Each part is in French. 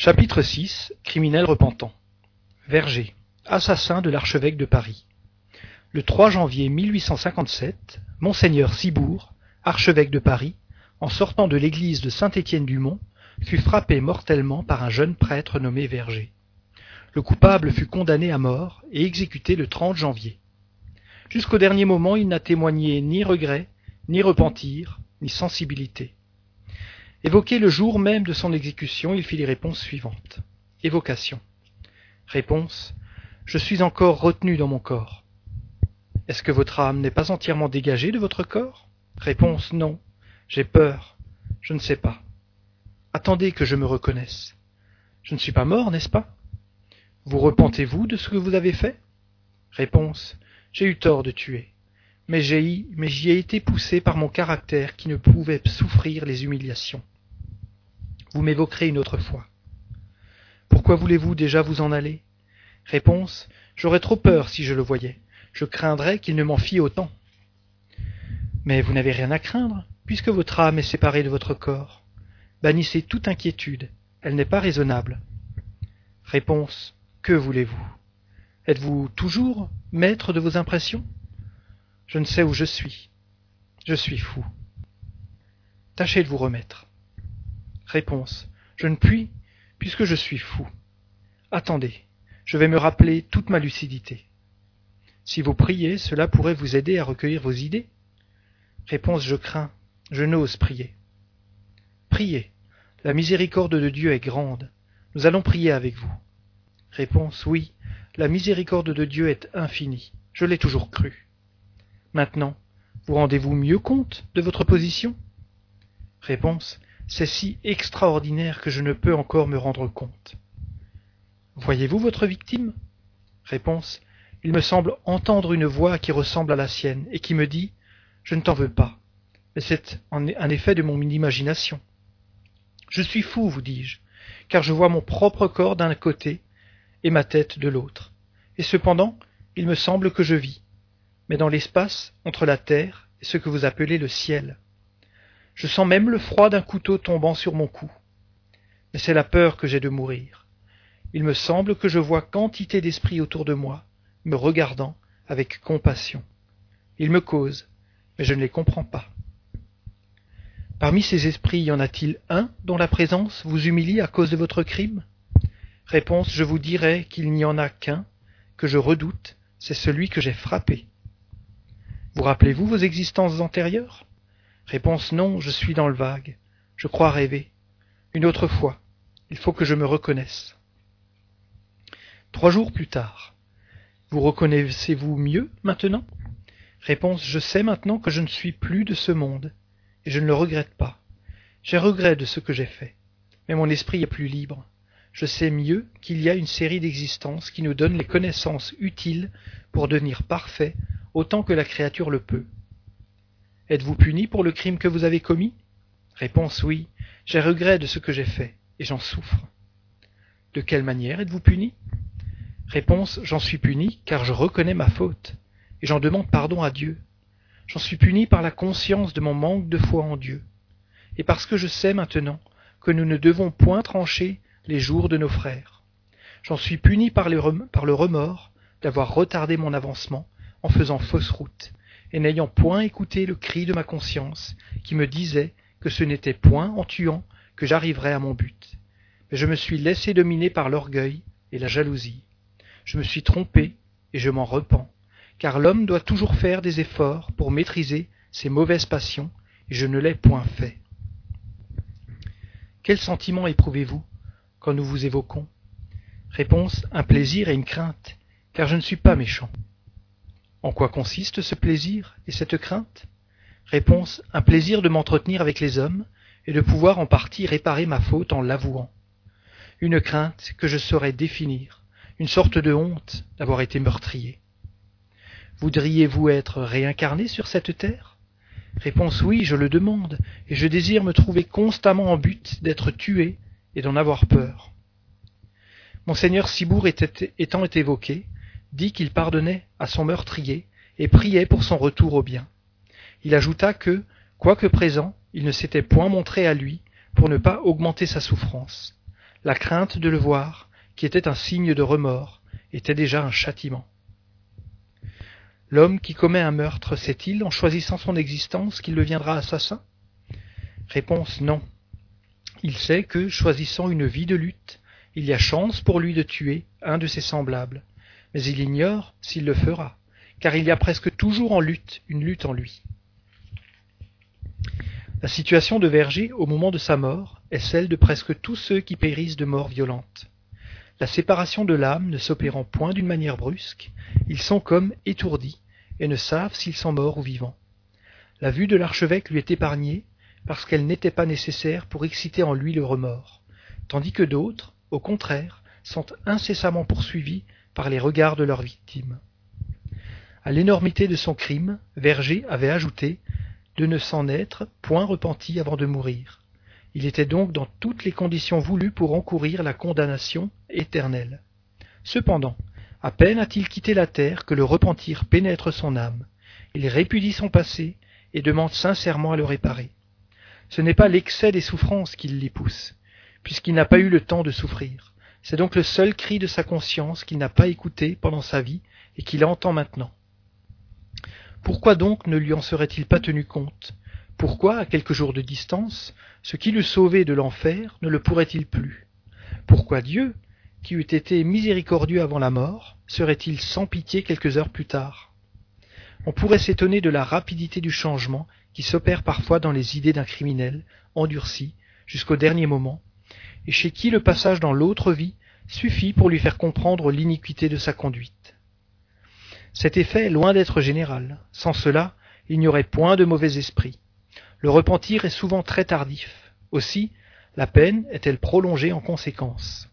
Chapitre VI Criminel repentant Verger, assassin de l'archevêque de Paris. Le 3 janvier 1857, Monseigneur Cibourg, archevêque de Paris, en sortant de l'église de Saint-Étienne-du-Mont, fut frappé mortellement par un jeune prêtre nommé Verger. Le coupable fut condamné à mort et exécuté le 30 janvier. Jusqu'au dernier moment, il n'a témoigné ni regret, ni repentir, ni sensibilité. Évoqué le jour même de son exécution, il fit les réponses suivantes. Évocation. Réponse. Je suis encore retenu dans mon corps. Est-ce que votre âme n'est pas entièrement dégagée de votre corps? Réponse. Non. J'ai peur. Je ne sais pas. Attendez que je me reconnaisse. Je ne suis pas mort, n'est-ce pas? Vous repentez-vous de ce que vous avez fait? Réponse. J'ai eu tort de tuer. Mais j'y ai été poussé par mon caractère qui ne pouvait souffrir les humiliations. Vous m'évoquerez une autre fois. Pourquoi voulez-vous déjà vous en aller? Réponse. J'aurais trop peur si je le voyais. Je craindrais qu'il ne m'en fît autant. Mais vous n'avez rien à craindre, puisque votre âme est séparée de votre corps. Bannissez toute inquiétude, elle n'est pas raisonnable. Réponse. Que voulez-vous? Êtes-vous toujours maître de vos impressions? Je ne sais où je suis. Je suis fou. Tâchez de vous remettre. Réponse. Je ne puis, puisque je suis fou. Attendez, je vais me rappeler toute ma lucidité. Si vous priez, cela pourrait vous aider à recueillir vos idées. Réponse. Je crains, je n'ose prier. Priez. La miséricorde de Dieu est grande. Nous allons prier avec vous. Réponse. Oui, la miséricorde de Dieu est infinie. Je l'ai toujours cru. Maintenant, vous rendez-vous mieux compte de votre position? Réponse. C'est si extraordinaire que je ne peux encore me rendre compte. Voyez-vous votre victime? Réponse. Il me semble entendre une voix qui ressemble à la sienne et qui me dit Je ne t'en veux pas. Mais c'est un effet de mon imagination. Je suis fou, vous dis-je, car je vois mon propre corps d'un côté et ma tête de l'autre. Et cependant, il me semble que je vis, mais dans l'espace entre la terre et ce que vous appelez le ciel. Je sens même le froid d'un couteau tombant sur mon cou. Mais c'est la peur que j'ai de mourir. Il me semble que je vois quantité d'esprits autour de moi, me regardant avec compassion. Ils me causent, mais je ne les comprends pas. Parmi ces esprits, y en a-t-il un dont la présence vous humilie à cause de votre crime? Réponse, je vous dirai qu'il n'y en a qu'un, que je redoute, c'est celui que j'ai frappé. Vous rappelez-vous vos existences antérieures? Réponse non, je suis dans le vague. Je crois rêver. Une autre fois. Il faut que je me reconnaisse. Trois jours plus tard. Vous reconnaissez-vous mieux maintenant? Réponse Je sais maintenant que je ne suis plus de ce monde, et je ne le regrette pas. J'ai regret de ce que j'ai fait, mais mon esprit est plus libre. Je sais mieux qu'il y a une série d'existences qui nous donnent les connaissances utiles pour devenir parfaits autant que la créature le peut. Êtes-vous puni pour le crime que vous avez commis? Réponse oui. J'ai regret de ce que j'ai fait, et j'en souffre. De quelle manière êtes-vous puni? Réponse J'en suis puni car je reconnais ma faute, et j'en demande pardon à Dieu. J'en suis puni par la conscience de mon manque de foi en Dieu, et parce que je sais maintenant que nous ne devons point trancher les jours de nos frères. J'en suis puni par, par le remords d'avoir retardé mon avancement en faisant fausse route, et n'ayant point écouté le cri de ma conscience, qui me disait que ce n'était point en tuant que j'arriverais à mon but. Mais je me suis laissé dominer par l'orgueil et la jalousie. Je me suis trompé, et je m'en repens, car l'homme doit toujours faire des efforts pour maîtriser ses mauvaises passions, et je ne l'ai point fait. Quel sentiment éprouvez-vous quand nous vous évoquons? Réponse un plaisir et une crainte, car je ne suis pas méchant. En quoi consiste ce plaisir et cette crainte? Réponse un plaisir de m'entretenir avec les hommes et de pouvoir en partie réparer ma faute en l'avouant. Une crainte que je saurais définir, une sorte de honte d'avoir été meurtrier. Voudriez-vous être réincarné sur cette terre? Réponse oui, je le demande, et je désire me trouver constamment en but d'être tué et d'en avoir peur. Monseigneur Cibourg étant évoqué, dit qu'il pardonnait à son meurtrier et priait pour son retour au bien. Il ajouta que, quoique présent, il ne s'était point montré à lui pour ne pas augmenter sa souffrance. La crainte de le voir, qui était un signe de remords, était déjà un châtiment. L'homme qui commet un meurtre sait-il, en choisissant son existence, qu'il deviendra assassin? Réponse non. Il sait que, choisissant une vie de lutte, il y a chance pour lui de tuer un de ses semblables, mais il ignore s'il le fera, car il y a presque toujours en lutte une lutte en lui. La situation de Verger au moment de sa mort est celle de presque tous ceux qui périssent de mort violente. La séparation de l'âme ne s'opérant point d'une manière brusque, ils sont comme étourdis et ne savent s'ils sont morts ou vivants. La vue de l'archevêque lui est épargnée parce qu'elle n'était pas nécessaire pour exciter en lui le remords, tandis que d'autres, au contraire, sont incessamment poursuivis par les regards de leurs victimes. À l'énormité de son crime, Verger avait ajouté de ne s'en être point repenti avant de mourir. Il était donc dans toutes les conditions voulues pour encourir la condamnation éternelle. Cependant, à peine a-t-il quitté la terre que le repentir pénètre son âme. Il répudie son passé et demande sincèrement à le réparer. Ce n'est pas l'excès des souffrances qui l'y pousse, puisqu'il n'a pas eu le temps de souffrir. C'est donc le seul cri de sa conscience qu'il n'a pas écouté pendant sa vie et qu'il entend maintenant. Pourquoi donc ne lui en serait-il pas tenu compte? Pourquoi, à quelques jours de distance, ce qui l'eût sauvé de l'enfer ne le pourrait-il plus? Pourquoi Dieu, qui eût été miséricordieux avant la mort, serait-il sans pitié quelques heures plus tard? On pourrait s'étonner de la rapidité du changement qui s'opère parfois dans les idées d'un criminel, endurci, jusqu'au dernier moment, et chez qui le passage dans l'autre vie suffit pour lui faire comprendre l'iniquité de sa conduite. Cet effet est loin d'être général. Sans cela, il n'y aurait point de mauvais esprit. Le repentir est souvent très tardif. Aussi, la peine est-elle prolongée en conséquence.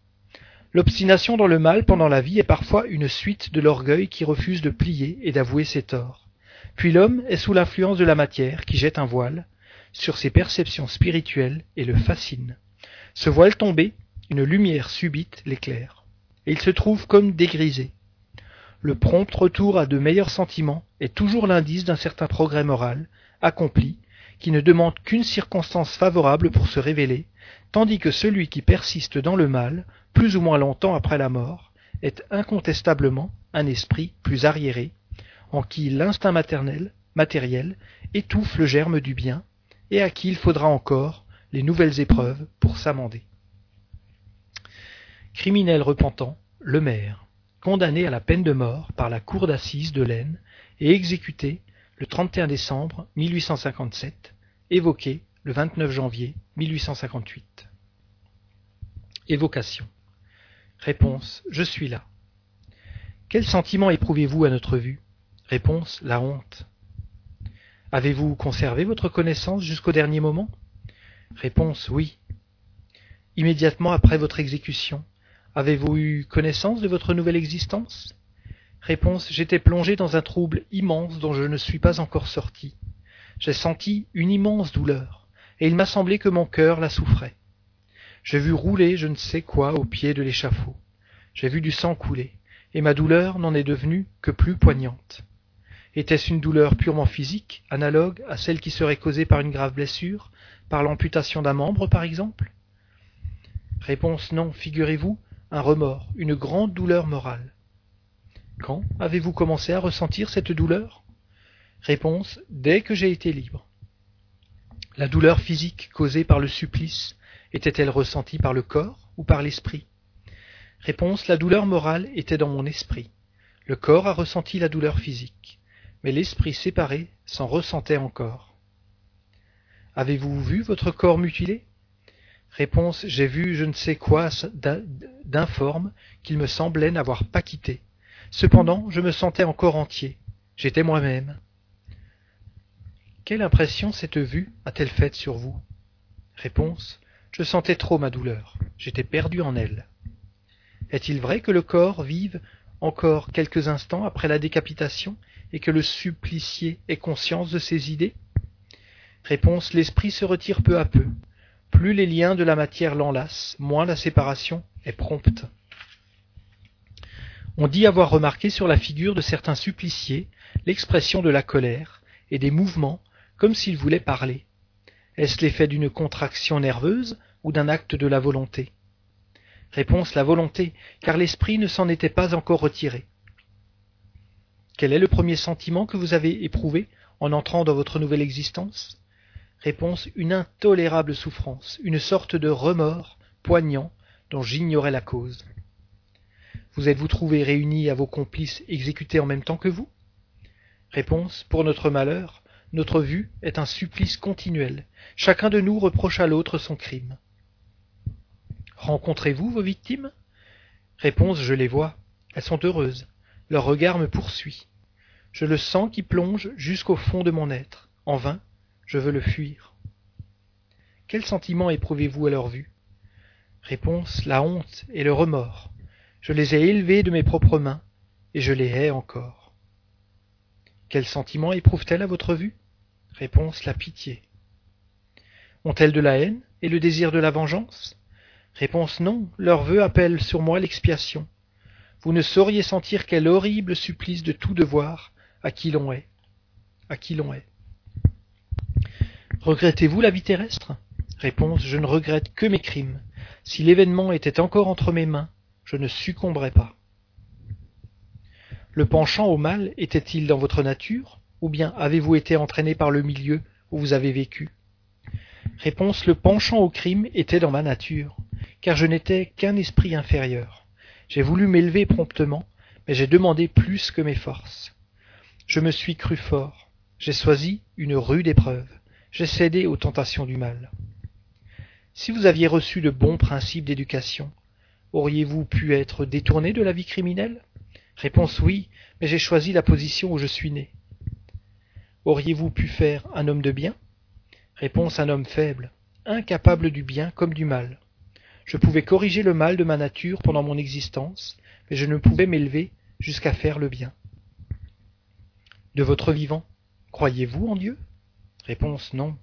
L'obstination dans le mal pendant la vie est parfois une suite de l'orgueil qui refuse de plier et d'avouer ses torts. Puis l'homme est sous l'influence de la matière qui jette un voile sur ses perceptions spirituelles et le fascine. Ce voile tombé, une lumière subite l'éclaire. Et il se trouve comme dégrisé. Le prompt retour à de meilleurs sentiments est toujours l'indice d'un certain progrès moral, accompli, qui ne demande qu'une circonstance favorable pour se révéler, tandis que celui qui persiste dans le mal plus ou moins longtemps après la mort, est incontestablement un esprit plus arriéré, en qui l'instinct maternel, matériel, étouffe le germe du bien, et à qui il faudra encore les nouvelles épreuves pour s'amender. Criminel repentant, le maire, condamné à la peine de mort par la cour d'assises de l'Aisne et exécuté le 31 décembre 1857, évoqué le 29 janvier 1858. Évocation. Réponse Je suis là. Quel sentiment éprouvez-vous à notre vue? Réponse La honte. Avez-vous conservé votre connaissance jusqu'au dernier moment? Réponse Oui. Immédiatement après votre exécution, avez-vous eu connaissance de votre nouvelle existence? Réponse J'étais plongé dans un trouble immense dont je ne suis pas encore sorti. J'ai senti une immense douleur, et il m'a semblé que mon cœur la souffrait. J'ai vu rouler je ne sais quoi au pied de l'échafaud. J'ai vu du sang couler, et ma douleur n'en est devenue que plus poignante. Était-ce une douleur purement physique, analogue à celle qui serait causée par une grave blessure, par l'amputation d'un membre par exemple Réponse non, figurez-vous, un remords, une grande douleur morale. Quand avez-vous commencé à ressentir cette douleur? Réponse dès que j'ai été libre. La douleur physique causée par le supplice était-elle ressentie par le corps ou par l'esprit? Réponse La douleur morale était dans mon esprit. Le corps a ressenti la douleur physique, mais l'esprit séparé s'en ressentait encore. Avez-vous vu votre corps mutilé? Réponse J'ai vu je ne sais quoi d'informe qu'il me semblait n'avoir pas quitté. Cependant, je me sentais encore entier. J'étais moi-même. Quelle impression cette vue a-t-elle faite sur vous? Réponse je sentais trop ma douleur, j'étais perdu en elle. Est-il vrai que le corps vive encore quelques instants après la décapitation et que le supplicié ait conscience de ses idées? Réponse L'esprit se retire peu à peu. Plus les liens de la matière l'enlacent, moins la séparation est prompte. On dit avoir remarqué sur la figure de certains suppliciés l'expression de la colère et des mouvements comme s'ils voulaient parler. Est-ce l'effet d'une contraction nerveuse ou d'un acte de la volonté? Réponse la volonté, car l'esprit ne s'en était pas encore retiré. Quel est le premier sentiment que vous avez éprouvé en entrant dans votre nouvelle existence? Réponse une intolérable souffrance, une sorte de remords poignant dont j'ignorais la cause. Vous êtes-vous trouvé réunis à vos complices exécutés en même temps que vous? Réponse Pour notre malheur, notre vue est un supplice continuel. Chacun de nous reproche à l'autre son crime. Rencontrez-vous vos victimes? Réponse Je les vois. Elles sont heureuses. Leur regard me poursuit. Je le sens qui plonge jusqu'au fond de mon être. En vain, je veux le fuir. Quel sentiment éprouvez-vous à leur vue? Réponse La honte et le remords. Je les ai élevés de mes propres mains, et je les hais encore. Quel sentiment éprouvent-elles à votre vue? Réponse La pitié. Ont-elles de la haine et le désir de la vengeance? Réponse Non, leur vœu appelle sur moi l'expiation vous ne sauriez sentir quel horrible supplice de tout devoir à qui l'on est. À qui l'on est. Regrettez-vous la vie terrestre? Réponse Je ne regrette que mes crimes. Si l'événement était encore entre mes mains, je ne succomberais pas. Le penchant au mal était-il dans votre nature, ou bien avez-vous été entraîné par le milieu où vous avez vécu? Réponse Le penchant au crime était dans ma nature, car je n'étais qu'un esprit inférieur. J'ai voulu m'élever promptement, mais j'ai demandé plus que mes forces. Je me suis cru fort, j'ai choisi une rude épreuve, j'ai cédé aux tentations du mal. Si vous aviez reçu de bons principes d'éducation, auriez-vous pu être détourné de la vie criminelle? Réponse oui, mais j'ai choisi la position où je suis né. Auriez-vous pu faire un homme de bien? Réponse un homme faible, incapable du bien comme du mal. Je pouvais corriger le mal de ma nature pendant mon existence, mais je ne pouvais m'élever jusqu'à faire le bien. De votre vivant, croyez-vous en Dieu? Réponse non.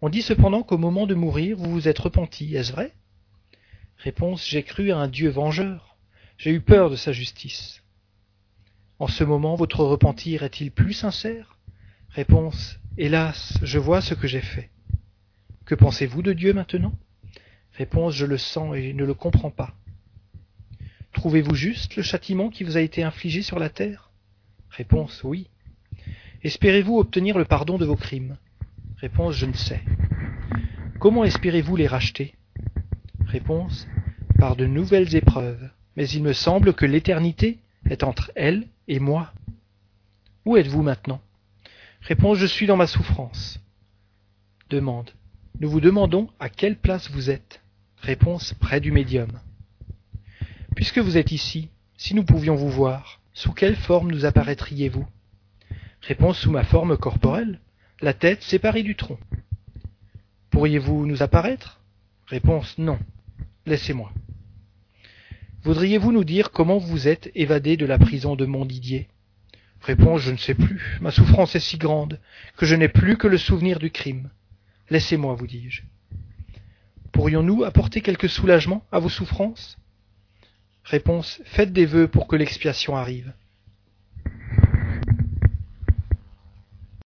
On dit cependant qu'au moment de mourir, vous vous êtes repenti, est-ce vrai? Réponse J'ai cru à un Dieu vengeur. J'ai eu peur de sa justice. En ce moment, votre repentir est-il plus sincère? Réponse Hélas, je vois ce que j'ai fait. Que pensez-vous de Dieu maintenant? Réponse Je le sens et ne le comprends pas. Trouvez-vous juste le châtiment qui vous a été infligé sur la terre? Réponse Oui. Espérez-vous obtenir le pardon de vos crimes? Réponse Je ne sais. Comment espérez-vous les racheter? Réponse Par de nouvelles épreuves. Mais il me semble que l'éternité est entre elle et moi. Où êtes-vous maintenant? Réponse Je suis dans ma souffrance. Demande Nous vous demandons à quelle place vous êtes? Réponse près du médium. Puisque vous êtes ici, si nous pouvions vous voir, sous quelle forme nous apparaîtriez-vous? Réponse sous ma forme corporelle, la tête séparée du tronc. Pourriez-vous nous apparaître? Réponse non. Laissez-moi. Voudriez-vous nous dire comment vous êtes évadé de la prison de Montdidier? Réponse je ne sais plus. Ma souffrance est si grande que je n'ai plus que le souvenir du crime. Laissez-moi, vous dis-je. Pourrions-nous apporter quelque soulagement à vos souffrances? Réponse Faites des vœux pour que l'expiation arrive.